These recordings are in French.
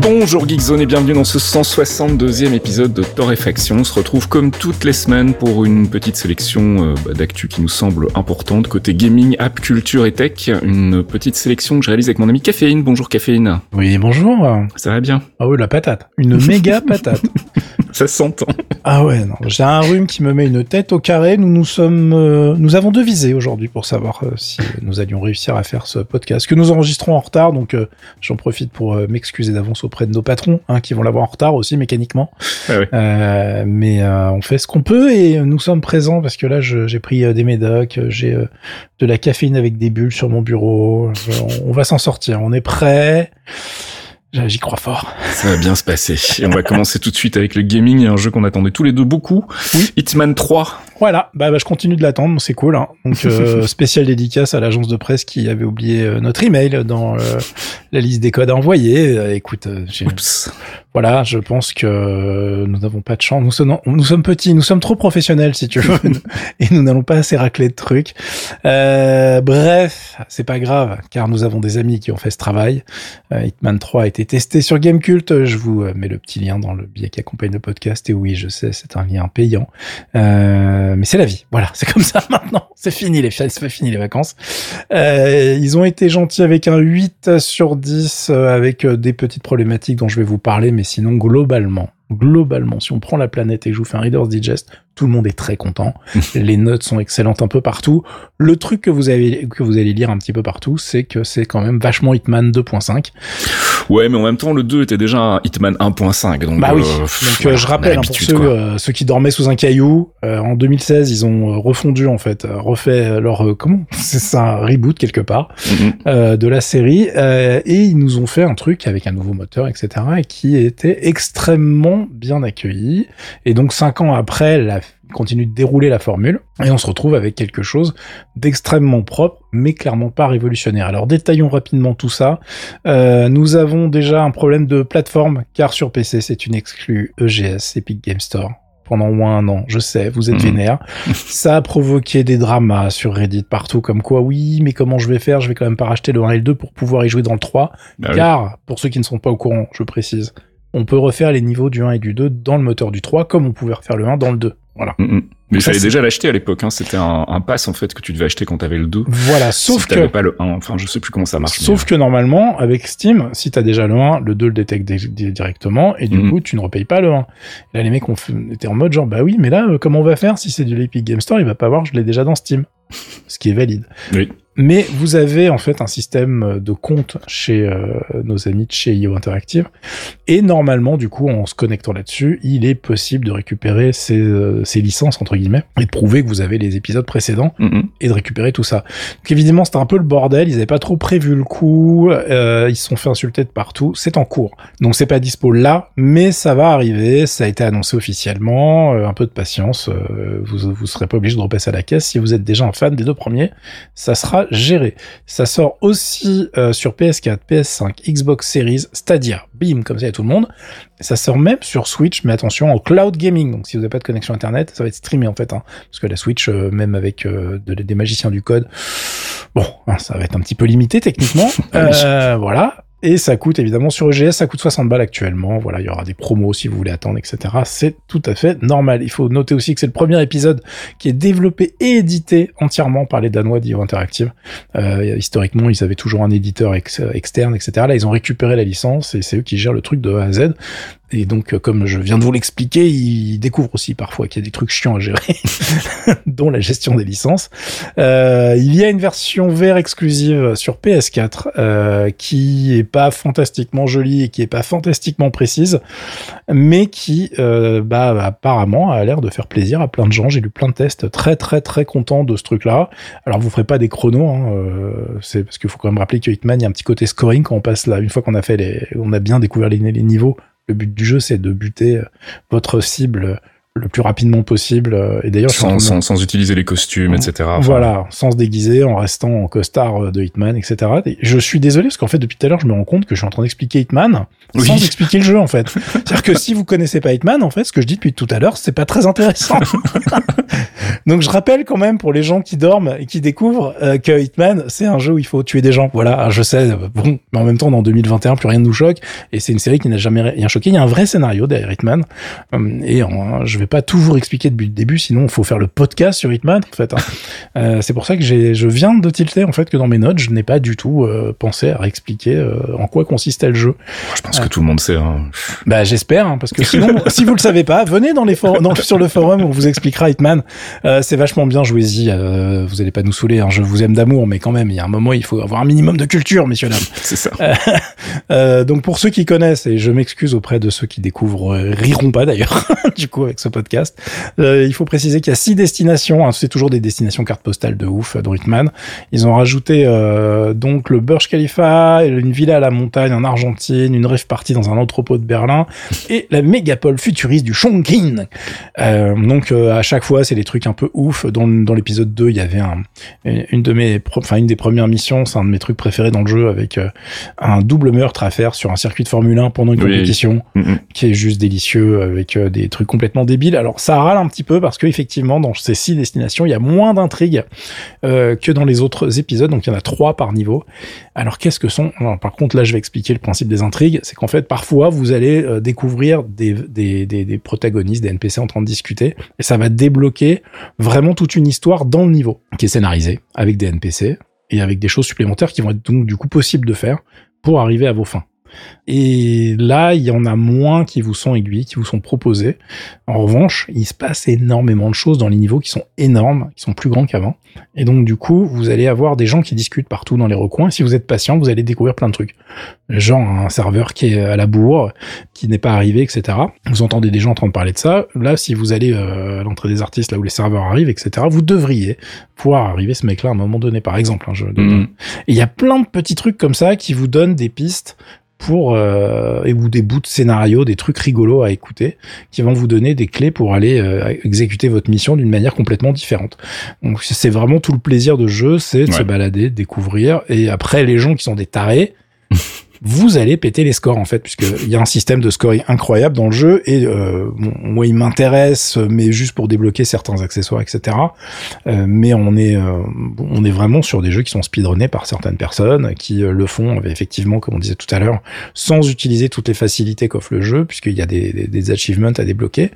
Bonjour Geekzone et bienvenue dans ce 162e épisode de Torréfaction. On se retrouve comme toutes les semaines pour une petite sélection euh, bah, d'actu qui nous semble importante côté gaming, app, culture et tech. Une petite sélection que je réalise avec mon ami Caféine. Bonjour Caféine. Oui, bonjour. Ça va bien? Ah oui, la patate. Une méga patate. Ça s'entend. Ah ouais, non. J'ai un rhume qui me met une tête au carré. Nous nous sommes, euh, nous avons devisé aujourd'hui pour savoir euh, si nous allions réussir à faire ce podcast que nous enregistrons en retard. Donc euh, j'en profite pour euh, m'excuser d'avance auprès de nos patrons, hein, qui vont l'avoir en retard aussi mécaniquement. Ah ouais. Euh, mais euh, on fait ce qu'on peut et nous sommes présents parce que là j'ai pris des médocs, j'ai de la caféine avec des bulles sur mon bureau. On, on va s'en sortir. On est prêt. J'y crois fort. Ça va bien se passer. Et on va commencer tout de suite avec le gaming et un jeu qu'on attendait tous les deux beaucoup. Oui. Hitman 3. Voilà, bah, bah, je continue de l'attendre, c'est cool. Hein. Donc euh, spécial dédicace à l'agence de presse qui avait oublié euh, notre email dans euh, la liste des codes à envoyer. Euh, écoute, Oups. voilà, je pense que nous n'avons pas de chance. Nous sommes, nous sommes petits, nous sommes trop professionnels si tu veux, et nous n'allons pas assez racler de trucs. Euh, bref, c'est pas grave, car nous avons des amis qui ont fait ce travail. Hitman 3 a été testé sur Gamecult. Je vous euh, mets le petit lien dans le billet qui accompagne le podcast. Et oui, je sais, c'est un lien payant. Euh, mais c'est la vie. Voilà, c'est comme ça maintenant. C'est fini les c'est fini les vacances. Euh, ils ont été gentils avec un 8 sur 10 euh, avec euh, des petites problématiques dont je vais vous parler, mais sinon globalement, globalement, si on prend la planète et que je vous fais un Reader's Digest, tout le monde est très content. les notes sont excellentes un peu partout. Le truc que vous avez que vous allez lire un petit peu partout, c'est que c'est quand même vachement Hitman 2.5. Ouais, mais en même temps, le 2 était déjà un Hitman 1.5. Donc, Bah oui. euh, Donc pff, euh, je rappelle hein, pour ceux, euh, ceux qui dormaient sous un caillou, euh, en 2016 ils ont refondu en fait, refait leur comment c'est un reboot quelque part Mhm. de la série et ils nous ont fait un truc avec un nouveau moteur etc et qui était extrêmement bien accueilli et donc cinq ans après la continue de dérouler la formule et on se retrouve avec quelque chose d'extrêmement propre mais clairement pas révolutionnaire. Alors détaillons rapidement tout ça. Euh, nous avons déjà un problème de plateforme car sur PC c'est une exclue EGS Epic Game Store pendant au moins un an. Je sais, vous êtes Mhm. vénère. Ça a provoqué des dramas sur Reddit partout comme quoi oui, mais comment je vais faire? Je vais quand même pas racheter le 1 et le 2 pour pouvoir y jouer dans le 3 Bah oui. car pour ceux qui ne sont pas au courant, je précise, on peut refaire les niveaux du 1 et du 2 dans le moteur du 3 comme on pouvait refaire le 1 dans le 2. Voilà. Mhm. Mais il Ça, fallait déjà l'acheter à l'époque. Hein. C'était un, un pass en fait que tu devais acheter quand t'avais le 2. Voilà, sauf si que t'avais pas le 1. Enfin, je sais plus comment ça marche. Sauf que normalement, avec Steam, si t'as déjà le 1, le 2 le détecte di- di- directement, et du Mhm. coup, tu ne repayes pas le 1. Et là, les mecs ont fait- étaient en mode genre, bah oui, mais là, euh, comment on va faire si c'est de l'Epic Game Store Il va pas voir, je l'ai déjà dans Steam. Ce qui est valide. Oui. Mais vous avez en fait un système de compte chez euh, nos amis de chez IO Interactive. Et normalement, du coup, en se connectant là-dessus, il est possible de récupérer ces, euh, ces licences, entre guillemets, et de prouver que vous avez les épisodes précédents Mhm. et de récupérer tout ça. Donc évidemment, c'était un peu le bordel, ils avaient pas trop prévu le coup, euh, ils se sont fait insulter de partout, c'est en cours. Donc c'est pas dispo là, mais ça va arriver, ça a été annoncé officiellement, euh, un peu de patience, euh, vous vous serez pas obligé de repasser à la caisse si vous êtes déjà un fan des deux premiers, ça sera géré. Ça sort aussi euh, sur PS4, PS5, Xbox Series, Stadia, bim, comme ça il y a tout le monde. Ça sort même sur Switch, mais attention, en cloud gaming. Donc si vous n'avez pas de connexion internet, ça va être streamé en fait. Hein, parce que la Switch, euh, même avec euh, de- des magiciens du code, bon, hein, ça va être un petit peu limité techniquement. Euh, voilà. Et ça coûte évidemment sur EGS, ça coûte 60 balles actuellement. Voilà, il y aura des promos si vous voulez attendre, etc. C'est tout à fait normal. Il faut noter aussi que c'est le premier épisode qui est développé et édité entièrement par les Danois d'IO Interactive. Euh, historiquement, ils avaient toujours un éditeur ex- externe, etc. Là, ils ont récupéré la licence et c'est eux qui gèrent le truc de A à Z. Et donc, euh, comme je viens de vous l'expliquer, ils découvrent aussi parfois qu'il y a des trucs chiants à gérer, dont la gestion des licences. Euh, il y a une version VR exclusive sur PS4 euh, qui est pas fantastiquement jolie et qui est pas fantastiquement précise, mais qui, euh, bah, apparemment, a l'air de faire plaisir à plein de gens. J'ai lu plein de tests très très très contents de ce truc-là. Alors, vous ferez pas des chronos, hein, euh, c'est parce qu'il faut quand même rappeler que Hitman, il y a un petit côté scoring quand on passe là, une fois qu'on a fait les, on a bien découvert les, les niveaux. Le but du jeu, c'est de buter euh, votre cible le plus rapidement possible. euh, Et d'ailleurs, en Sans, sans, sans utiliser les costumes, etc. Enfin, voilà, sans se déguiser, en restant en costard euh, de Hitman, etc. Et je suis désolé parce qu'en fait, depuis tout à l'heure, je me rends compte que je suis en train d'expliquer Hitman Oui. sans expliquer le jeu, en fait. C'est-à-dire que si vous connaissez pas Hitman, en fait, ce que je dis depuis tout à l'heure, c'est pas très intéressant. Donc, je rappelle quand même pour les gens qui dorment et qui découvrent euh, que Hitman, c'est un jeu où il faut tuer des gens. Voilà, Alors, je sais, bon, mais en même temps, dans 2021, plus rien ne nous choque. Et c'est une série qui n'a jamais rien choqué. Il y a un vrai scénario derrière Hitman. Hum, Et je vais pas toujours expliquer depuis le début, sinon il faut faire le podcast sur Hitman, en fait. hein. Euh, c'est pour ça que je viens de tilter en fait que dans mes notes, je n'ai pas du tout euh, pensé à expliquer euh, en quoi consistait le jeu. Je pense que tout le monde sait. Hein. Bah j'espère, hein, parce que sinon, si vous le savez pas, venez dans les forums, dans- sur le forum, on vous expliquera Hitman. C'est vachement bien, jouez-y. vous allez pas nous saouler, je vous aime d'amour, mais quand même, il y a un moment, il faut avoir un minimum de culture, messieurs dames. C'est ça. Donc pour ceux qui connaissent, et je m'excuse auprès de ceux qui découvrent, riront pas d'ailleurs, du coup avec ce podcast, euh, il faut préciser qu'il y a six destinations, hein, c'est toujours des destinations cartes postales de ouf euh. Ils ont rajouté euh, donc le Burj Khalifa, une villa à la montagne en Argentine, une rêve partie dans un entrepôt de Berlin et la mégapole futuriste du Chongqing. Euh, donc à chaque fois c'est des trucs un peu ouf. Dans, dans l'épisode 2 il y avait un, une de mes, pro- enfin une des premières missions, c'est un de mes trucs préférés dans le jeu avec un double meurtre à faire sur un circuit de Formule 1 pendant une Oui. compétition qui est juste délicieux avec des trucs complètement débiles. Alors ça râle un petit peu parce que effectivement dans ces six destinations il y a moins d'intrigues euh, que dans les autres épisodes, donc il y en a trois par niveau. Alors qu'est-ce que sont Par contre là je vais expliquer le principe des intrigues, c'est qu'en fait parfois vous allez euh, découvrir des protagonistes, des NPC en train de discuter et ça va débloquer vraiment toute une histoire dans le niveau qui est scénarisée avec des NPC et avec des choses supplémentaires qui vont être donc du coup possibles de faire pour arriver à vos fins. Et là, il y en a moins qui vous sont aiguilles, qui vous sont proposés. En revanche, il se passe énormément de choses dans les niveaux qui sont énormes, qui sont plus grands qu'avant. Et donc, du coup, vous allez avoir des gens qui discutent partout dans les recoins. Si vous êtes patient, vous allez découvrir plein de trucs. Genre un serveur qui est à la bourre, qui n'est pas arrivé, etc. Vous entendez des gens en train de parler de ça. Là, si vous allez euh, à l'entrée des artistes, là où les serveurs arrivent, etc., vous devriez pouvoir arriver ce mec-là à un moment donné, par exemple. hein, Mhm. et il y a plein de petits trucs comme ça qui vous donnent des pistes pour euh, et ou des bouts de scénario, des trucs rigolos à écouter, qui vont vous donner des clés pour aller euh, exécuter votre mission d'une manière complètement différente. Donc c'est vraiment tout le plaisir de jeu, c'est de se balader, de découvrir, et après les gens qui sont des tarés. Vous allez péter les scores en fait, puisque il y a un système de scoring incroyable dans le jeu et euh, bon, moi il m'intéresse, mais juste pour débloquer certains accessoires, etc. Euh, mais on est euh, on est vraiment sur des jeux qui sont speedrunnés par certaines personnes qui euh, le font euh, effectivement comme on disait tout à l'heure sans utiliser toutes les facilités qu'offre le jeu puisqu'il y a des, des, des achievements à débloquer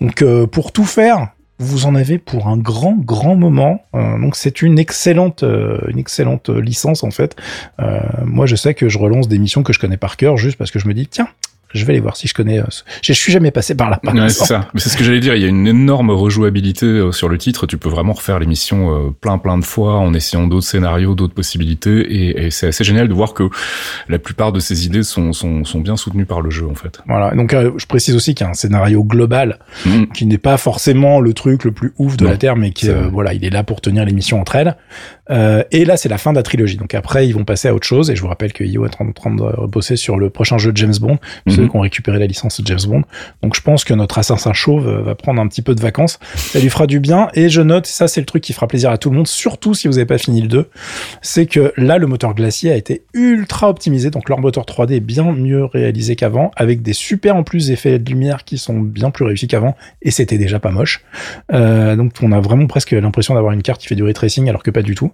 donc euh, pour tout faire vous en avez pour un grand grand moment. Euh, donc c'est une excellente euh, une excellente licence en fait. Euh, moi je sais que je relance des missions que je connais par cœur juste parce que je me dis tiens je vais aller voir si je connais. euh, Je suis jamais passé par là. par Ouais, c'est ça. Mais c'est ce que j'allais dire. Il y a une énorme rejouabilité euh, sur le titre. Tu peux vraiment refaire l'émission euh, plein plein de fois en essayant d'autres scénarios, d'autres possibilités. Et, et c'est assez génial de voir que la plupart de ces idées sont, sont, sont bien soutenues par le jeu en fait. Voilà. Donc euh, je précise aussi qu'il y a un scénario global Mhm. qui n'est pas forcément le truc le plus ouf de Non, la Terre, mais qui euh, voilà, il est là pour tenir l'émission entre elles. Euh, et là, c'est la fin de la trilogie. Donc après, ils vont passer à autre chose. Et je vous rappelle que IO est en train de bosser sur le prochain jeu de James Bond, ceux Mhm. qui ont récupéré la licence de James Bond. Donc je pense que notre assassin chauve euh, va prendre un petit peu de vacances. Ça lui fera du bien. Et je note, ça c'est le truc qui fera plaisir à tout le monde, surtout si vous n'avez pas fini le 2, c'est que là, le moteur glacier a été ultra optimisé. Donc leur moteur 3D est bien mieux réalisé qu'avant, avec des super en plus effets de lumière qui sont bien plus réussis qu'avant. Et c'était déjà pas moche. Euh, donc on a vraiment presque l'impression d'avoir une carte qui fait du ray tracing alors que pas du tout.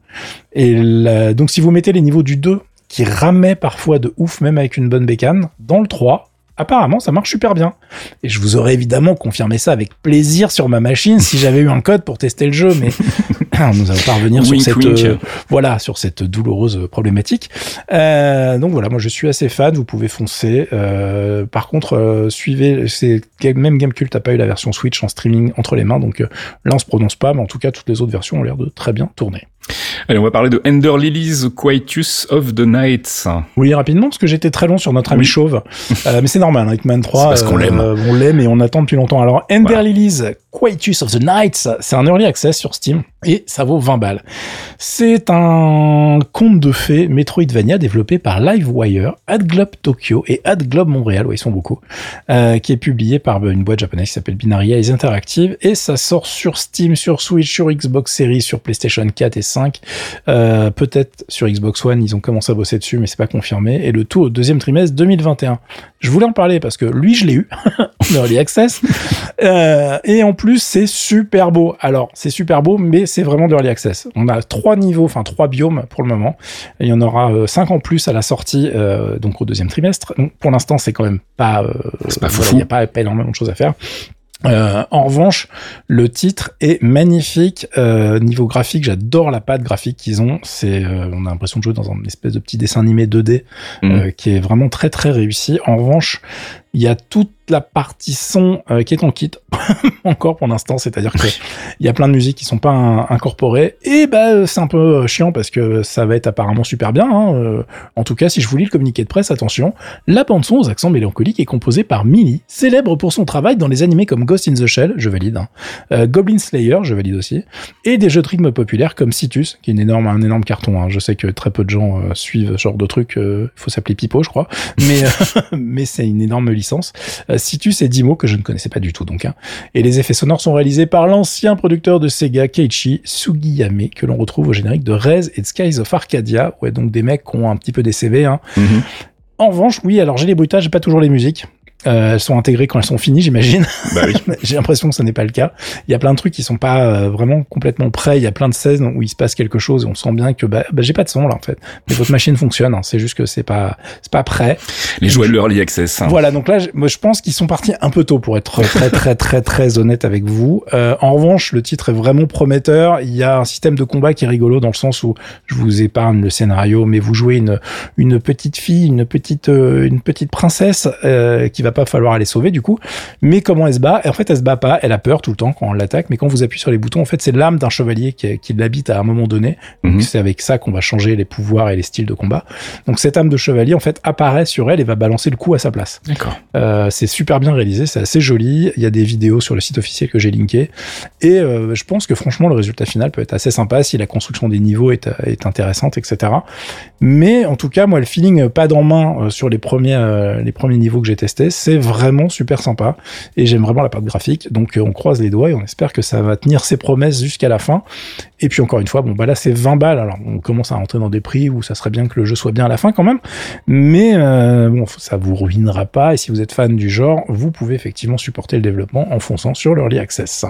Et la- donc si vous mettez les niveaux du 2 qui ramaient parfois de ouf même avec une bonne bécane, dans le 3, apparemment ça marche super bien. Et je vous aurais évidemment confirmé ça avec plaisir sur ma machine si j'avais eu un code pour tester le jeu, mais nous allons pas revenir sur cette euh, voilà sur cette douloureuse problématique. Euh, donc voilà, moi je suis assez fan, vous pouvez foncer. Euh, par contre, suivez, c'est même Gamecult a pas eu la version Switch en streaming entre les mains, donc là on se prononce pas, mais en tout cas toutes les autres versions ont l'air de très bien tourner. Allez, on va parler de Ender Lilies Quietus of the Night. Oui, rapidement, parce que j'étais très long sur notre ami Oui. chauve. Euh, mais c'est normal, hein, Hitman 3. C'est parce qu'on l'aime. on l'aime et on attend depuis longtemps. Alors, Ender Voilà. Lilies, Quietus of the Nights. C'est un early access sur Steam et ça vaut 20 balles. C'est un conte de fées Metroidvania développé par Livewire, AdGlobe Tokyo et AdGlobe Montréal, ouais, ils sont beaucoup, euh, qui est publié par une boîte japonaise qui s'appelle Binaria Eyes Interactive et ça sort sur Steam, sur Switch, sur Xbox Series, sur PlayStation 4 et 5, euh, peut-être sur Xbox One, ils ont commencé à bosser dessus mais c'est pas confirmé et le tout au deuxième trimestre 2021. Je voulais en parler parce que lui je l'ai eu en early access euh, et en plus c'est super beau. Alors c'est super beau mais c'est vraiment de early access. On a trois niveaux, enfin trois biomes pour le moment. il y en aura euh, cinq en plus à la sortie, euh, donc au deuxième trimestre. Donc pour l'instant, c'est quand même pas, euh, pas il n'y a pas, pas, énormément de choses à faire. Euh, en revanche, le titre est magnifique. Euh, niveau graphique, j'adore la patte graphique qu'ils ont. C'est, on a l'impression de jouer dans un espèce de petit dessin animé 2D mmh. qui est vraiment très très réussi. En revanche, il y a toute la partie son euh, qui est en kit encore pour l'instant, c'est-à-dire que il y a plein de musiques qui sont pas incorporées et bah c'est un peu euh, chiant parce que ça va être apparemment super bien. Hein, euh. en tout cas, si je vous lis le communiqué de presse, attention, la bande son aux accents mélancoliques est composée par Millie, célèbre pour son travail dans les animés comme Ghost in the Shell, je valide, hein, Goblin Slayer, je valide aussi, et des jeux de rythme populaires comme Citus, qui est une énorme, un énorme carton. Hein. Je sais que très peu de gens suivent ce genre de truc. Il faut s'appeler Pipo, je crois, mais mais c'est une énorme licence. Citus et Dimo que je ne connaissais pas du tout donc. Hein. Et les effets sonores sont réalisés par l'ancien producteur de Sega Keiichi Sugiyame que l'on retrouve au générique de Rez et de Skies of Arcadia. Ouais donc des mecs qui ont un petit peu des CV. Hein. Mm-hmm. En revanche, oui, alors j'ai les bruitages, j'ai pas toujours les musiques. Euh, elles sont intégrées quand elles sont finies, j'imagine. Bah oui. J'ai l'impression que ce n'est pas le cas. Il y a plein de trucs qui sont pas euh, vraiment complètement prêts. Il y a plein de scènes où il se passe quelque chose et on sent bien que bah, bah j'ai pas de son là en fait. Mais votre machine fonctionne. Hein. C'est juste que c'est pas c'est pas prêt. Les jouets de l'early access. Hein. Voilà. Donc là, moi je pense qu'ils sont partis un peu tôt pour être très très très très honnête avec vous. Euh, en revanche, le titre est vraiment prometteur. Il y a un système de combat qui est rigolo dans le sens où je vous épargne le scénario, mais vous jouez une une petite fille, une petite euh, une petite princesse euh, qui va pas falloir aller sauver du coup. Mais comment elle se bat? Et en fait, elle se bat pas. Elle a peur tout le temps quand on l'attaque. Mais quand vous appuyez sur les boutons, en fait, c'est l'âme d'un chevalier qui, qui l'habite à un moment donné. Donc mhm. c'est avec ça qu'on va changer les pouvoirs et les styles de combat. Donc cette âme de chevalier, en fait, apparaît sur elle et va balancer le coup à sa place. D'accord. Euh, c'est super bien réalisé, c'est assez joli. Il y a des vidéos sur le site officiel que j'ai linké. Et euh, je pense que franchement, le résultat final peut être assez sympa si la construction des niveaux est, est intéressante, etc. Mais en tout cas, moi, le feeling pas en main euh, sur les premiers, euh, les premiers niveaux que j'ai testés, c'est vraiment super sympa et j'aime vraiment la part graphique. Donc euh, on croise les doigts et on espère que ça va tenir ses promesses jusqu'à la fin. Et puis encore une fois, bon bah là c'est 20 balles. Alors on commence à rentrer dans des prix où ça serait bien que le jeu soit bien à la fin quand même. Mais euh, bon, ça vous ruinera pas. Et si vous êtes fan du genre, vous pouvez effectivement supporter le développement en fonçant sur l'early access.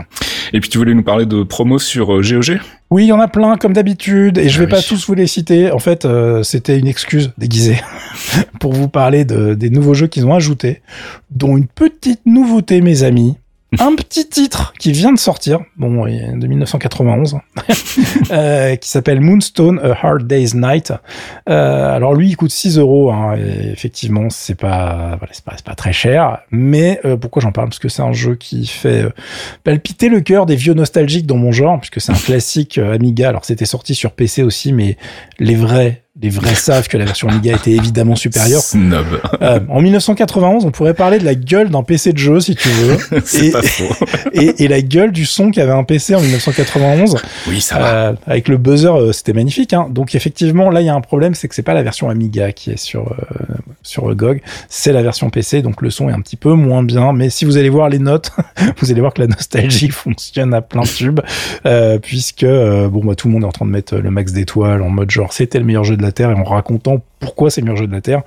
Et puis tu voulais nous parler de promos sur GOG euh, oui, il y en a plein comme d'habitude et je vais ah pas tous vous les citer. En fait, c'était une excuse déguisée pour vous parler de, des nouveaux jeux qu'ils ont ajoutés, dont une petite nouveauté, mes amis un petit titre qui vient de sortir, bon, de 1991, euh, qui s'appelle Moonstone A Hard Day's Night. Euh, alors lui, il coûte 6 euros. Hein, et effectivement, c'est pas, voilà, pas, pas, très cher. Mais euh, pourquoi j'en parle? Parce que c'est un jeu qui fait palpiter le cœur des vieux nostalgiques dans mon genre, puisque c'est un classique Amiga. Alors c'était sorti sur PC aussi, mais les vrais les vrais savent que la version Amiga était évidemment supérieure. Snob. Euh, en 1991, on pourrait parler de la gueule d'un PC de jeu, si tu veux. et, pas faux. et, et, la gueule du son qu'avait un PC en 1991. Oui, ça va. Euh, avec le buzzer, euh, c'était magnifique. Hein. Donc effectivement, là, il y a un problème, c'est que c'est pas la version Amiga qui est sur euh, sur GOG, c'est la version PC, donc le son est un petit peu moins bien. Mais si vous allez voir les notes, vous allez voir que la nostalgie fonctionne à plein tube, euh, puisque bon, bah, tout le monde est en train de mettre le max d'étoiles en mode genre c'était le meilleur jeu de la Terre et en racontant pourquoi c'est le de la Terre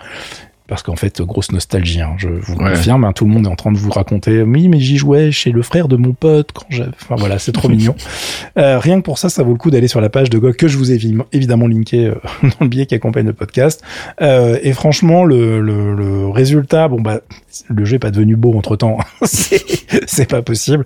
parce qu'en fait, grosse nostalgie, hein, je vous confirme, hein, tout le monde est en train de vous raconter, oui, mais j'y jouais chez le frère de mon pote quand j'avais... Enfin voilà, c'est trop mignon. Euh, rien que pour ça, ça vaut le coup d'aller sur la page de GOG que je vous ai évidemment linké euh, dans le billet qui accompagne le podcast. Euh, et franchement, le, le, le, résultat, bon bah, le jeu est pas devenu beau entre-temps, c'est pas possible,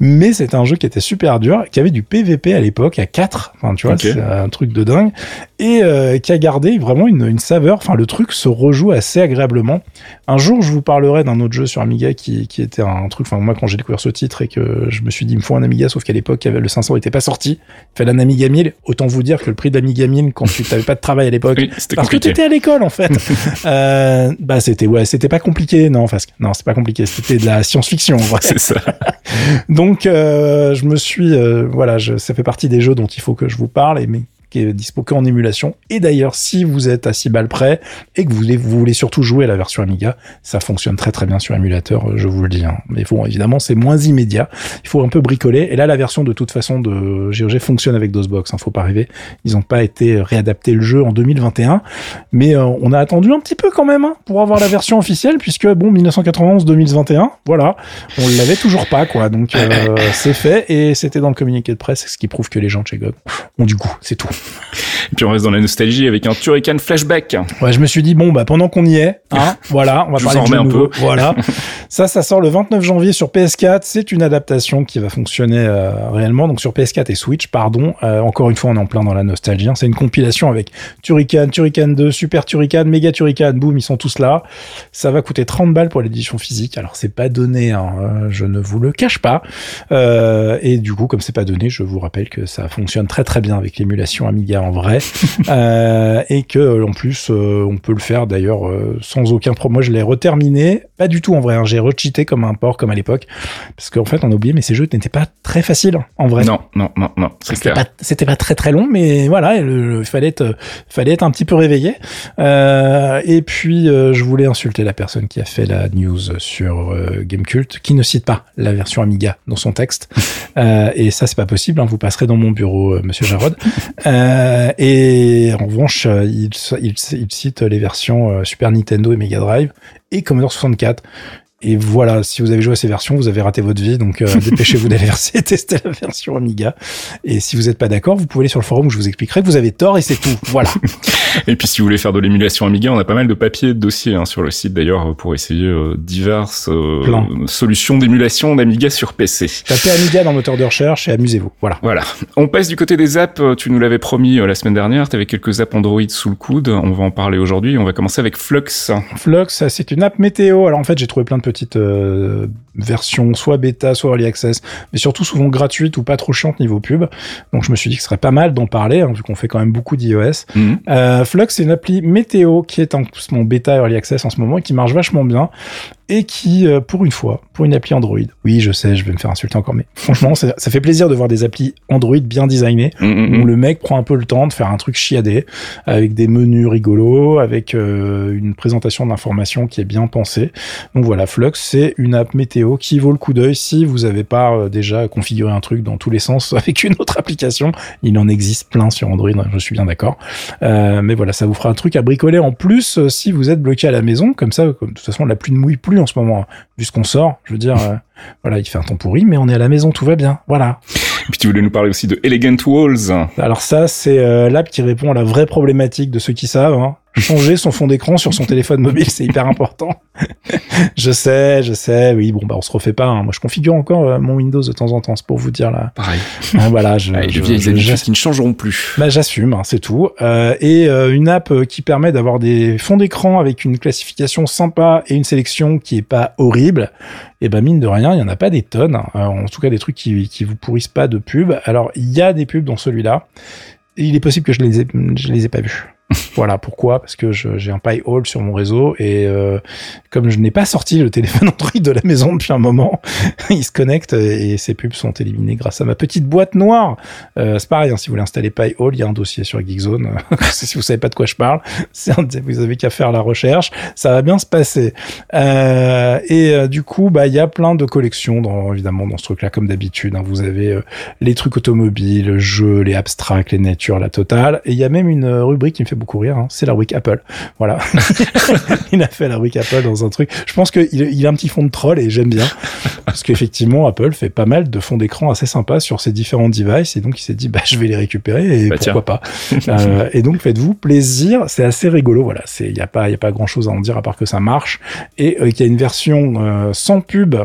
mais c'est un jeu qui était super dur, qui avait du PVP à l'époque, à 4, enfin tu vois, c'est un truc de dingue, et euh, qui a gardé vraiment une, une saveur, enfin le truc se rejoue assez assez agréablement. Un jour, je vous parlerai d'un autre jeu sur Amiga qui, qui était un truc. Enfin, moi, quand j'ai découvert ce titre et que je me suis dit, il me faut un Amiga, sauf qu'à l'époque, le 500 n'était pas sorti. Il fallait un Amiga 1000. Autant vous dire que le prix d'Amiga 1000 quand tu n'avais pas de travail à l'époque, parce que tu étais à l'école en fait, euh, bah c'était ouais, c'était pas compliqué, non, que non, c'est pas compliqué, c'était de la science-fiction. c'est ça. Donc, euh, je me suis, euh, voilà, je, ça fait partie des jeux dont il faut que je vous parle, et mais qui est dispo qu'en émulation. Et d'ailleurs, si vous êtes à 6 balles près et que vous voulez, vous voulez surtout jouer à la version Amiga, ça fonctionne très très bien sur émulateur, je vous le dis. Hein. Mais bon, évidemment, c'est moins immédiat. Il faut un peu bricoler. Et là, la version de toute façon de GOG fonctionne avec DOSBox. Hein, faut pas rêver. Ils n'ont pas été réadaptés le jeu en 2021, mais euh, on a attendu un petit peu quand même hein, pour avoir la version officielle, puisque bon, 1991-2021, voilà, on l'avait toujours pas quoi. Donc euh, c'est fait et c'était dans le communiqué de presse, ce qui prouve que les gens de chez GOG ont du goût. C'est tout. Et puis on reste dans la nostalgie avec un Turrican flashback. Ouais, je me suis dit bon bah pendant qu'on y est, hein, voilà, on va parler de un peu. Voilà. ça, ça sort le 29 janvier sur PS4. C'est une adaptation qui va fonctionner euh, réellement, donc sur PS4 et Switch, pardon. Euh, encore une fois, on est en plein dans la nostalgie. Hein. C'est une compilation avec Turrican, Turrican 2, Super Turrican, Mega Turrican, boum, ils sont tous là. Ça va coûter 30 balles pour l'édition physique. Alors c'est pas donné, hein, euh, je ne vous le cache pas. et du coup, comme c'est pas donné, je vous rappelle que ça fonctionne très très bien avec l'émulation Amiga en vrai, euh, et que en plus euh, on peut le faire d'ailleurs euh, sans aucun problème. Moi je l'ai reterminé, pas du tout en vrai. Hein. J'ai recheaté comme un port comme à l'époque, parce qu'en fait on a oublié, mais ces jeux n'étaient pas très faciles en vrai. Non, non, non, non. C'était pas, c'était pas très très long, mais voilà, il fallait être, fallait être un petit peu réveillé. et puis je voulais insulter la personne qui a fait la news sur Gamecult, qui ne cite pas la version Amiga dans son texte. et ça c'est pas possible. Hein. Vous passerez dans mon bureau, Monsieur Jarod. Euh, et en revanche, euh, il, cite les versions euh, Super Nintendo et Mega Drive et Commodore 64. Et voilà, si vous avez joué à ces versions, vous avez raté votre vie, donc euh, dépêchez-vous d'aller tester la version Amiga. Et si vous n'êtes pas d'accord, vous pouvez aller sur le forum où je vous expliquerai que vous avez tort et c'est tout. Voilà. et puis si vous voulez faire de l'émulation Amiga, on a pas mal de papiers, de dossiers hein, sur le site d'ailleurs pour essayer euh, diverses euh, solutions d'émulation d'Amiga sur PC. Tapez Amiga dans le moteur de recherche et amusez-vous. Voilà. Voilà. On passe du côté des apps. Tu nous l'avais promis la semaine dernière. Tu avais quelques apps Android sous le coude. On va en parler aujourd'hui. On va commencer avec Flux. Flux, c'est une app météo. Alors en fait, j'ai trouvé plein de petite euh, version soit bêta, soit early access, mais surtout souvent gratuite ou pas trop chiante niveau pub. Donc je me suis dit que ce serait pas mal d'en parler, hein, vu qu'on fait quand même beaucoup d'iOS. Mhm. Euh, Flux, c'est une appli météo qui est en mon bêta early access en ce moment et qui marche vachement bien et qui, euh, pour une fois, pour une appli Android, oui, je sais, je vais me faire insulter encore, mais franchement, ça, fait plaisir de voir des applis Android bien designées, mm, mm, où le mec prend un peu le temps de faire un truc chiadé, avec des menus rigolos, avec euh, une présentation d'informations qui est bien pensée. Donc voilà, Flux, c'est une app météo qui vaut le coup d'œil si vous n'avez pas euh, déjà configuré un truc dans tous les sens avec une autre application. Il en existe plein sur Android, hein, je suis bien d'accord. mais voilà, ça vous fera un truc à bricoler en plus si vous êtes bloqué à la maison, comme ça, de toute façon, la pluie ne mouille plus en ce moment, vu ce qu'on sort. Je veux dire, euh, voilà, il fait un temps pourri, mais on est à la maison, tout va bien. Voilà. Et puis tu voulais nous parler aussi de Elegant Walls. Alors ça, c'est euh, l'app qui répond à la vraie problématique de ceux qui savent. Hein changer son fond d'écran sur son téléphone mobile, c'est hyper important. je sais, je sais, oui, bon, bah, on se refait pas. Hein. Moi, je configure encore euh, mon Windows de temps en temps, c'est pour vous dire là. Pareil. Ah, voilà, je, je, je, qui ne changeront plus. Bah, j'assume, hein, c'est tout. Euh, et euh, une app euh, qui permet d'avoir des fonds d'écran avec une classification sympa et une sélection qui est pas horrible. Et eh ben mine de rien, il y en a pas des tonnes. Hein. en tout cas, des trucs qui, qui vous pourrissent pas de pubs. Alors, il y a des pubs dans celui-là. Il est possible que je les ai, je les ai pas vus voilà pourquoi parce que j'ai un Pi Hall sur mon réseau et euh, comme je n'ai pas sorti le téléphone Android de la maison depuis un moment, il se connecte et ses pubs sont éliminées grâce à ma petite boîte noire. Euh, c'est pareil, hein, si vous voulez installer Pi Hall, il y a un dossier sur Geekzone. si vous savez pas de quoi je parle, vous avez qu'à faire la recherche, ça va bien se passer. Euh, et euh, du coup, bah il y a plein de collections dans évidemment dans ce truc-là comme d'habitude. Hein, vous avez euh, les trucs automobiles, jeux, les abstracts, les natures, la totale. Et il y a même une rubrique qui me fait beaucoup rire, hein. c'est la rubrique Apple. Voilà. il a fait la rubrique Apple dans un truc. Je pense qu'il il a un petit fond de troll et j'aime bien. Parce qu'effectivement, Apple fait pas mal de fonds d'écran assez sympas sur ses différents devices et donc il s'est dit, bah, je vais les récupérer et bah, pourquoi pas. euh, et donc, faites-vous plaisir. C'est assez rigolo. Voilà. Il n'y a pas, il y a pas grand chose à en dire à part que ça marche et euh, qu'il y a une version euh, sans pub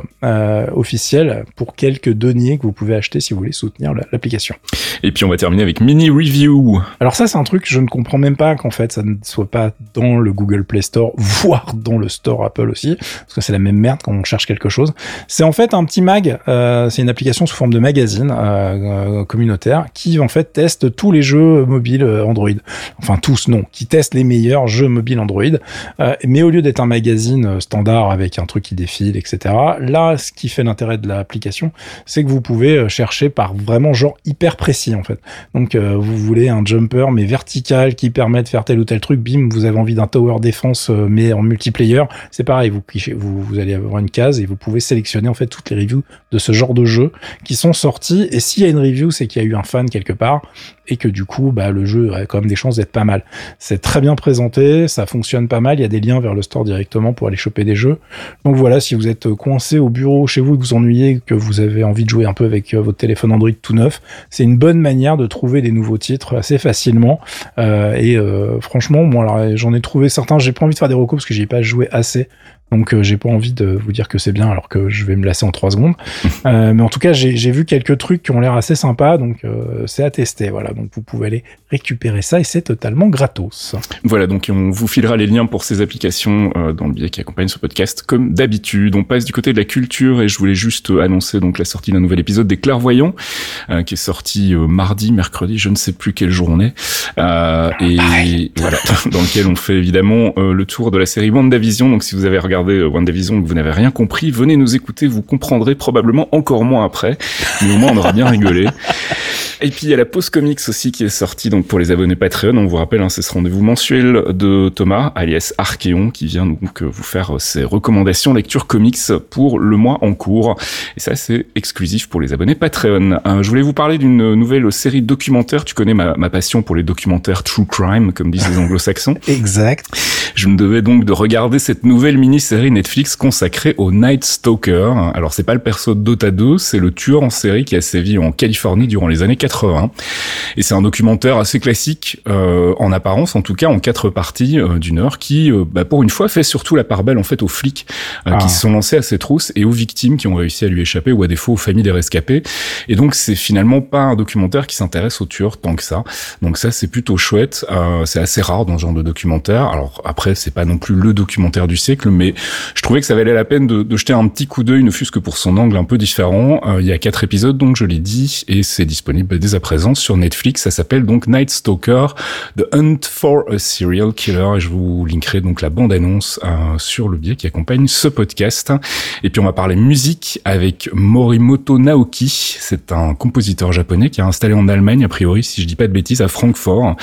officielle pour quelques deniers que vous pouvez acheter si vous voulez soutenir l'application. Et puis, on va terminer avec mini review. Alors ça, c'est un truc que je ne comprends même pas qu'en fait ça ne soit pas dans le Google Play Store, voire dans le Store Apple aussi, parce que c'est la même merde quand on cherche quelque chose. C'est en fait un petit mag, euh, c'est une application sous forme de magazine euh, euh, communautaire qui en fait teste tous les jeux mobiles Android. Enfin tous non, qui teste les meilleurs jeux mobiles Android. mais au lieu d'être un magazine standard avec un truc qui défile, etc. Là, ce qui fait l'intérêt de l'application, c'est que vous pouvez chercher par vraiment genre hyper précis en fait. Donc vous voulez un jumper mais vertical qui permet de faire tel ou tel truc, bim, vous avez envie d'un tower défense mais en multiplayer, c'est pareil, vous, vous, vous allez avoir une case et vous pouvez sélectionner en fait toutes les reviews de ce genre de jeu qui sont sortis. Et s'il y a une review, c'est qu'il y a eu un fan quelque part et que du coup, bah, le jeu a quand même des chances d'être pas mal. C'est très bien présenté, ça fonctionne pas mal. Il y a des liens vers le store directement pour aller choper des jeux. Donc voilà, si vous êtes coincé au bureau chez vous, que vous ennuyez, que vous avez envie de jouer un peu avec euh, votre téléphone Android tout neuf, c'est une bonne manière de trouver des nouveaux titres assez facilement. Euh, et euh, franchement, moi, j'en ai trouvé certains. J'ai pas envie de faire des recos parce que j'ai pas joué assez. Donc euh, j'ai pas envie de vous dire que c'est bien alors que je vais me lasser en trois secondes. Euh, mais en tout cas, j'ai vu quelques trucs qui ont l'air assez sympas, donc euh, c'est à tester. Voilà, donc vous pouvez aller récupérer ça et c'est totalement gratos. Voilà, donc on vous filera les liens pour ces applications dans le billet qui accompagne ce podcast comme d'habitude. On passe du côté de la culture et je voulais juste annoncer donc la sortie d'un nouvel épisode des Clairvoyants qui est sorti mardi, mercredi, je ne sais plus quel jour on est. et voilà, dans lequel on fait évidemment le tour de la série WandaVision. Donc si vous avez regardé regardez WandaVision que vous n'avez rien compris, venez nous écouter, vous comprendrez probablement encore moins après, mais au moins on aura bien rigolé. Et puis il y a la pause comics aussi qui est sortie donc pour les abonnés Patreon. On vous rappelle, hein, c'est ce rendez-vous mensuel de Thomas, alias Archeon, qui vient donc euh, vous faire euh, ses recommandations lecture comics pour le mois en cours. Et ça c'est exclusif pour les abonnés Patreon. Euh, je voulais vous parler d'une nouvelle série documentaire. Tu connais ma, ma passion pour les documentaires true crime, comme disent les anglo-saxons. exact. Je me devais donc de regarder cette nouvelle mini-série Netflix consacrée au Night Stalker. Alors c'est pas le perso de Dota 2, c'est le tueur en série qui a sévi en Californie durant les années 80. Et c'est un documentaire assez classique, euh, en apparence en tout cas, en quatre parties euh, d'une heure, qui, euh, bah, pour une fois, fait surtout la part belle en fait aux flics euh, qui ah. se sont lancés à ses trousses et aux victimes qui ont réussi à lui échapper ou à défaut aux familles des rescapés. Et donc c'est finalement pas un documentaire qui s'intéresse aux tueurs tant que ça. Donc ça c'est plutôt chouette. c'est assez rare dans ce genre de documentaire. Alors après c'est pas non plus le documentaire du siècle, mais je trouvais que ça valait la peine de, de jeter un petit coup d'œil, ne fût-ce que pour son angle un peu différent. il y a quatre épisodes donc je l'ai dit et c'est disponible dès à présent sur Netflix. Ça s'appelle donc Night Stalker, The Hunt for a Serial Killer. Et je vous linkerai donc la bande-annonce euh, sur le biais qui accompagne ce podcast. Et puis on va parler musique avec Morimoto Naoki. C'est un compositeur japonais qui est installé en Allemagne, a priori, si je dis pas de bêtises, à Francfort,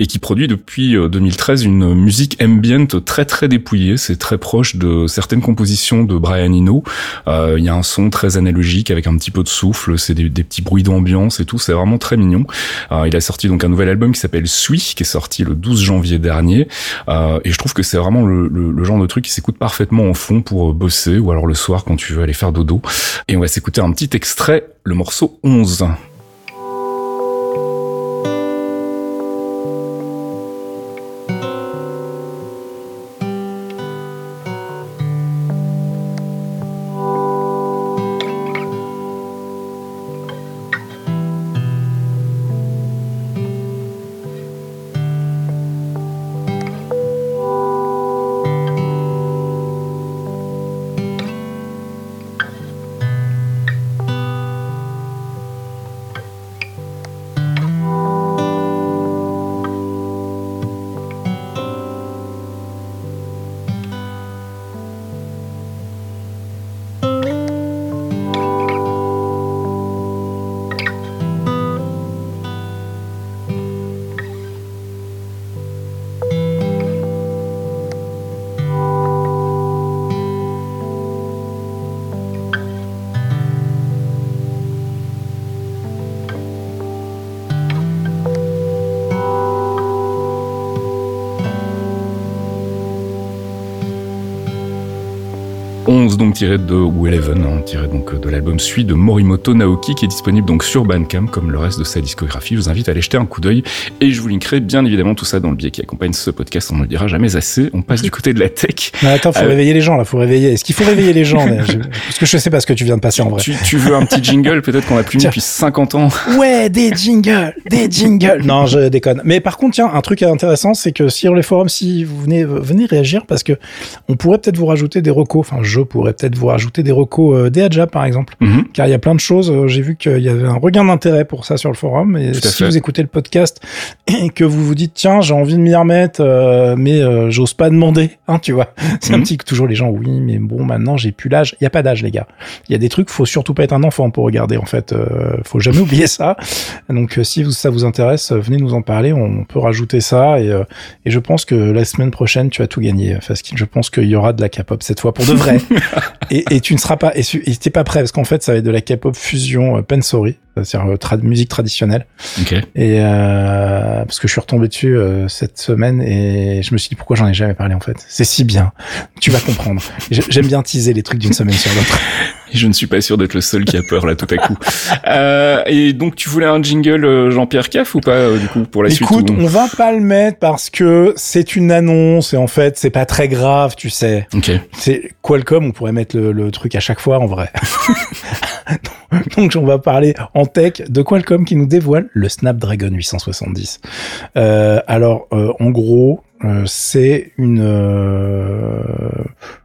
et qui produit depuis 2013 euh, une musique ambient très très dépouillée. C'est très proche de certaines compositions de Brian Eno. Euh, il y a un son très analogique avec un petit peu de souffle. C'est des, petits bruits d'ambiance et tout. C'est vraiment très mignon. Euh, il a sorti donc un nouvel album qui s'appelle Sui, qui est sorti le 12 janvier dernier. Euh, et je trouve que c'est vraiment le, le, genre de truc qui s'écoute parfaitement en fond pour bosser ou alors le soir quand tu veux aller faire dodo. Et on va s'écouter un petit extrait, le morceau 11. 11 donc tiré de ou 11 hein, tiré donc de l'album Suite de Morimoto Naoki qui est disponible donc sur Bandcamp comme le reste de sa discographie. Je vous invite à aller jeter un coup d'œil et je vous linkerai bien évidemment tout ça dans le biais qui accompagne ce podcast. On ne le dira jamais assez. On passe du côté de la tech. Mais attends, faut euh, réveiller les gens là, faut réveiller. Est-ce qu'il faut réveiller les gens Parce que je sais pas ce que tu viens de passer en vrai. Tu, veux un petit jingle peut-être qu'on a plus mis depuis 50 ans? Ouais, des jingles, des jingles. Non, je déconne. Mais par contre, tiens, un truc intéressant, c'est que sur les forums, si vous venez venez réagir parce que on pourrait peut-être vous rajouter des recos. Enfin, je pourrais peut-être vous rajouter des recos euh, des par exemple, mhm. car il y a plein de choses. Euh, j'ai vu qu'il y avait un regain d'intérêt pour ça sur le forum. Et si vous écoutez le podcast et que vous vous dites tiens, j'ai envie de m'y remettre, euh, mais euh, j'ose pas demander, hein, tu vois. C'est un mhm. petit toujours les gens oui, mais bon, maintenant j'ai plus l'âge. Il y a pas d'âge, les gars. Il y a des trucs, faut surtout pas être un enfant pour regarder. En fait, faut jamais oublier ça. Donc, si ça vous intéresse, venez nous en parler. On peut rajouter ça et, et je pense que la semaine prochaine, tu as tout gagné, Faskin. Je pense qu'il y aura de la K-pop cette fois pour de vrai. et, et, tu ne seras pas, et t'es pas prêt parce qu'en fait, ça va être de la K-pop fusion euh, Pensori, c'est-à-dire euh, musique traditionnelle. Okay. Et euh, parce que je suis retombé dessus euh, cette semaine et je me suis dit pourquoi j'en ai jamais parlé en fait? C'est si bien, tu vas comprendre. J'aime bien teaser les trucs d'une semaine sur l'autre. Je ne suis pas sûr d'être le seul qui a peur là tout à coup. Euh, et donc tu voulais un jingle euh, Jean-Pierre Caff ou pas euh, du coup pour la suite Écoute, on va pas le mettre parce que c'est une annonce et en fait c'est pas très grave, tu sais. Ok. C'est Qualcomm, on pourrait mettre le, le truc à chaque fois en vrai. donc on va parler en tech de Qualcomm qui nous dévoile le Snapdragon 870. Euh, alors en gros c'est une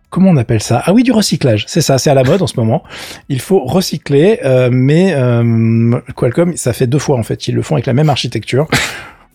comment on appelle ça? Ah oui, du recyclage. C'est ça, c'est à la mode en ce moment. Il faut recycler, euh, mais euh, Qualcomm, ça fait deux fois en fait. Ils le font avec la même architecture.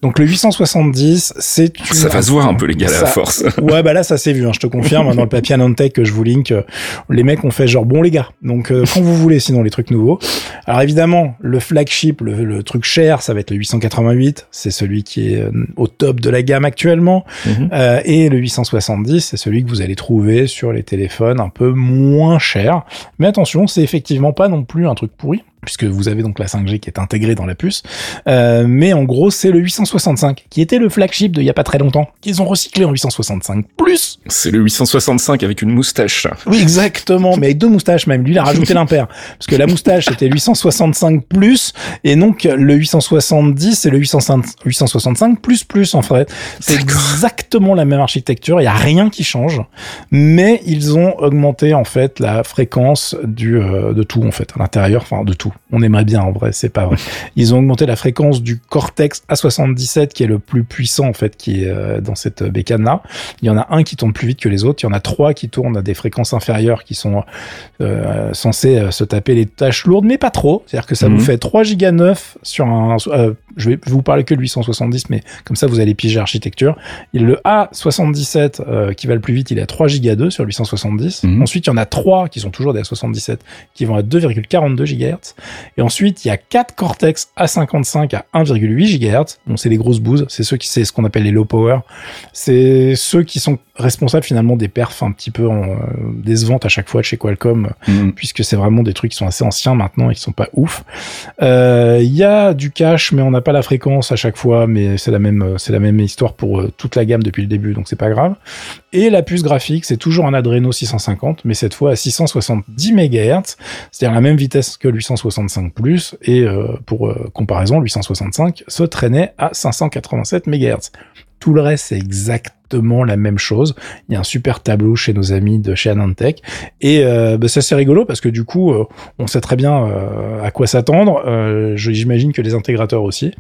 Donc le 870, c'est une... Ça va se voir un peu les gars à la force. ouais, bah là ça s'est vu, hein, je te confirme, dans le papier Anantech que je vous link, euh, les mecs ont fait genre bon les gars. Donc euh, quand vous voulez sinon les trucs nouveaux. Alors évidemment, le flagship, le, truc cher, ça va être le 888, c'est celui qui est euh, au top de la gamme actuellement mhm. et le 870, c'est celui que vous allez trouver sur les téléphones un peu moins chers. Mais attention, c'est effectivement pas non plus un truc pourri puisque vous avez donc la 5G qui est intégrée dans la puce. Euh, mais en gros, c'est le 865 qui était le flagship de il y a pas très longtemps, qu'ils ont recyclé en 865 plus. C'est le 865 avec une moustache. Oui, exactement, mais avec deux moustaches même. Lui, il a rajouté l'impair, parce que la moustache c'était 865 plus, et donc le 870 c'est le 865 plus plus en fait. C'est exactement la même architecture. Il y a rien qui change, mais ils ont augmenté en fait la fréquence du euh, de tout en fait à l'intérieur, enfin de tout on aimerait bien en vrai, c'est pas vrai. Ils ont augmenté la fréquence du Cortex A77 qui est le plus puissant en fait qui est euh, dans cette bécane là. Il y en a un qui tourne plus vite que les autres, il y en a trois qui tournent à des fréquences inférieures qui sont euh, censées euh, se taper les tâches lourdes mais pas trop. C'est-à-dire que ça vous mhm. fait 3 giga 9 sur un je vais vous parler que de 870 mais comme ça vous allez piger l'architecture. Le A77 qui va le plus vite, il est à 3 giga 2 sur 870. Mhm. Ensuite, il y en a trois qui sont toujours des A77 qui vont à 2,42 GHz et ensuite, il y a 4 Cortex A55 à 1,8 GHz. Donc, c'est les grosses bouses. C'est ceux qui, c'est ce qu'on appelle les low power. C'est ceux qui sont responsables finalement des perfs un petit peu en, euh, décevantes à chaque fois de chez Qualcomm, mm. puisque c'est vraiment des trucs qui sont assez anciens maintenant et qui sont pas ouf. Euh, il y a du cache, mais on n'a pas la fréquence à chaque fois, mais c'est la même, c'est la même histoire pour euh, toute la gamme depuis le début, donc c'est pas grave. Et la puce graphique, c'est toujours un Adreno 650, mais cette fois à 670 MHz, c'est-à-dire la même vitesse que le 865 Plus, et euh, pour euh, comparaison, le 865 se traînait à 587 MHz. Tout le reste, c'est la même chose. Il y a un super tableau chez nos amis de chez Anantech. Et euh, bah, ça, c'est rigolo parce que du coup, euh, on sait très bien euh, à quoi s'attendre. Euh, J'imagine que les intégrateurs aussi.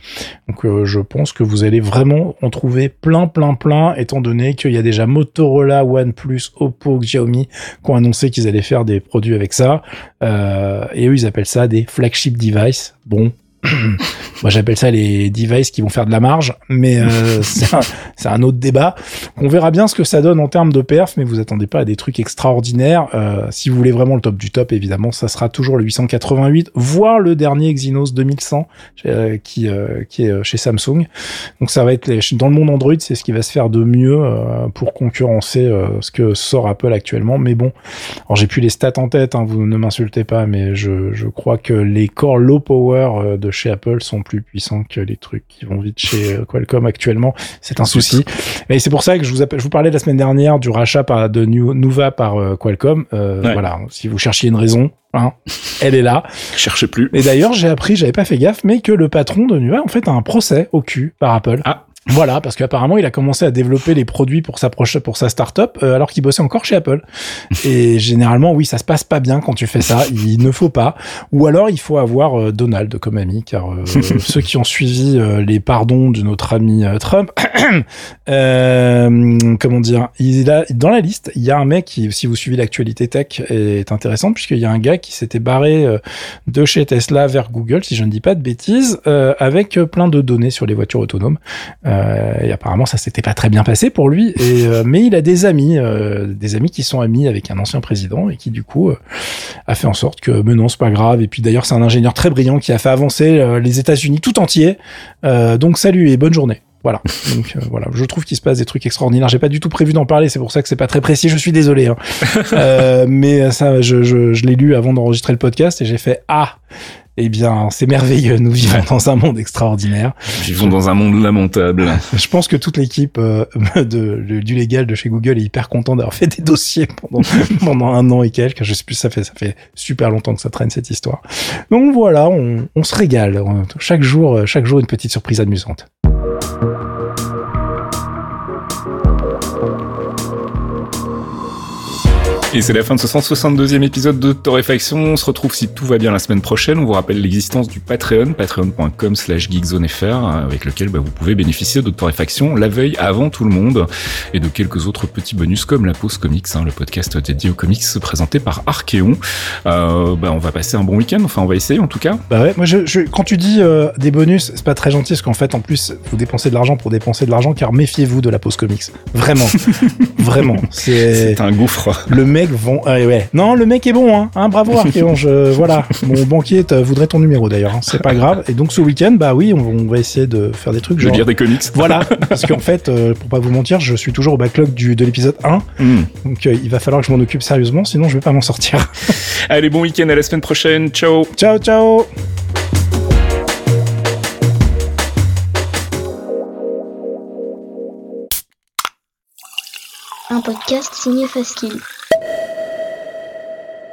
Donc, euh, je pense que vous allez vraiment en trouver plein, plein, plein, étant donné qu'il y a déjà Motorola, OnePlus, Oppo, Xiaomi qui ont annoncé qu'ils allaient faire des produits avec ça. et eux, ils appellent ça des flagship devices. Bon, moi j'appelle ça les devices qui vont faire de la marge, mais euh, c'est un, autre débat. On verra bien ce que ça donne en termes de perf, mais vous attendez pas à des trucs extraordinaires. Euh, si vous voulez vraiment le top du top, évidemment, ça sera toujours le 888, voire le dernier Exynos 2100 euh, qui qui est chez Samsung. Donc ça va être dans le monde Android, c'est ce qui va se faire de mieux pour concurrencer ce que sort Apple actuellement. Mais bon, alors j'ai plus les stats en tête, hein, vous ne m'insultez pas, mais je, je crois que les corps low power de chez Apple sont plus puissants que les trucs qui vont vite chez euh, Qualcomm actuellement. C'est un souci. Et c'est pour ça que je vous appelle, je vous parlais la semaine dernière du rachat par, de Nuva par euh, Qualcomm. Euh, Voilà. Si vous cherchiez une raison, hein, elle est là. Cherchez plus. Et d'ailleurs, j'ai appris, j'avais pas fait gaffe, mais que le patron de Nuva, en fait, a un procès au cul par Apple. Ah. Voilà, parce qu'apparemment, il a commencé à développer les produits pour sa pour sa startup, euh, alors qu'il bossait encore chez Apple. Et généralement, oui, ça se passe pas bien quand tu fais ça. Il ne faut pas. Ou alors, il faut avoir euh, Donald comme ami, car euh, ceux qui ont suivi les pardons de notre ami Trump, comment dire, il a, dans la liste, il y a un mec qui, si vous suivez l'actualité tech, est intéressant puisqu'il y a un gars qui s'était barré de chez Tesla vers Google, si je ne dis pas de bêtises, avec plein de données sur les voitures autonomes. Euh, et apparemment, ça s'était pas très bien passé pour lui. Euh, mais il a des amis, euh, des amis qui sont amis avec un ancien président et qui du coup a fait en sorte que, mais non, c'est pas grave. Et puis d'ailleurs, c'est un ingénieur très brillant qui a fait avancer les États-Unis tout entier. donc salut et bonne journée. Voilà. Donc voilà, je trouve qu'il se passe des trucs extraordinaires. J'ai pas du tout prévu d'en parler, c'est pour ça que c'est pas très précis. Je suis désolé. Hein. euh, mais ça, je, je, je l'ai lu avant d'enregistrer le podcast et j'ai fait ah. Eh bien, c'est merveilleux. Nous vivons dans un monde extraordinaire. Nous vivons dans un monde lamentable. Je pense que toute l'équipe euh, de, du légal de chez Google est hyper content d'avoir fait des dossiers pendant, pendant un an et quelques. Je sais plus, ça fait, ça fait super longtemps que ça traîne cette histoire. Donc voilà, on, on se régale. Chaque jour, chaque jour, une petite surprise amusante. you Et c'est la fin de ce 162e épisode de Torréfaction. On se retrouve si tout va bien la semaine prochaine. On vous rappelle l'existence du Patreon, patreon.com slash geekzonefr, avec lequel bah, vous pouvez bénéficier de Torréfaction la veille avant tout le monde et de quelques autres petits bonus comme la pause comics, hein, le podcast dédié aux comics présenté par Archeon. Euh, bah, on va passer un bon week-end, enfin on va essayer en tout cas. Bah ouais, moi je, je quand tu dis euh, des bonus, c'est pas très gentil parce qu'en fait en plus vous dépensez de l'argent pour dépenser de l'argent car méfiez-vous de la pause comics. Vraiment. Vraiment. C'est un gouffre. Le mec vont. Ouais. Non, le mec est bon, hein. hein bravo Archéon. Je... voilà. Mon banquier voudrait ton numéro d'ailleurs. Hein. C'est pas grave. Et donc ce week-end, bah oui, on, va essayer de faire des trucs. Je genre... lire des comics. Voilà. Parce qu'en fait, euh, pour pas vous mentir, je suis toujours au backlog du, de l'épisode 1. Hmm. Donc euh, il va falloir que je m'en occupe sérieusement, sinon je vais pas m'en sortir. Allez, bon week-end. À la semaine prochaine. Ciao. Ciao, ciao. Un podcast signé Faskill.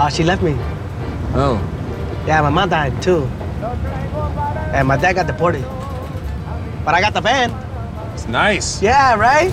Oh, she left me. Oh. Yeah, my mom died too. And my dad got deported. But I got the van. It's nice. Yeah, right?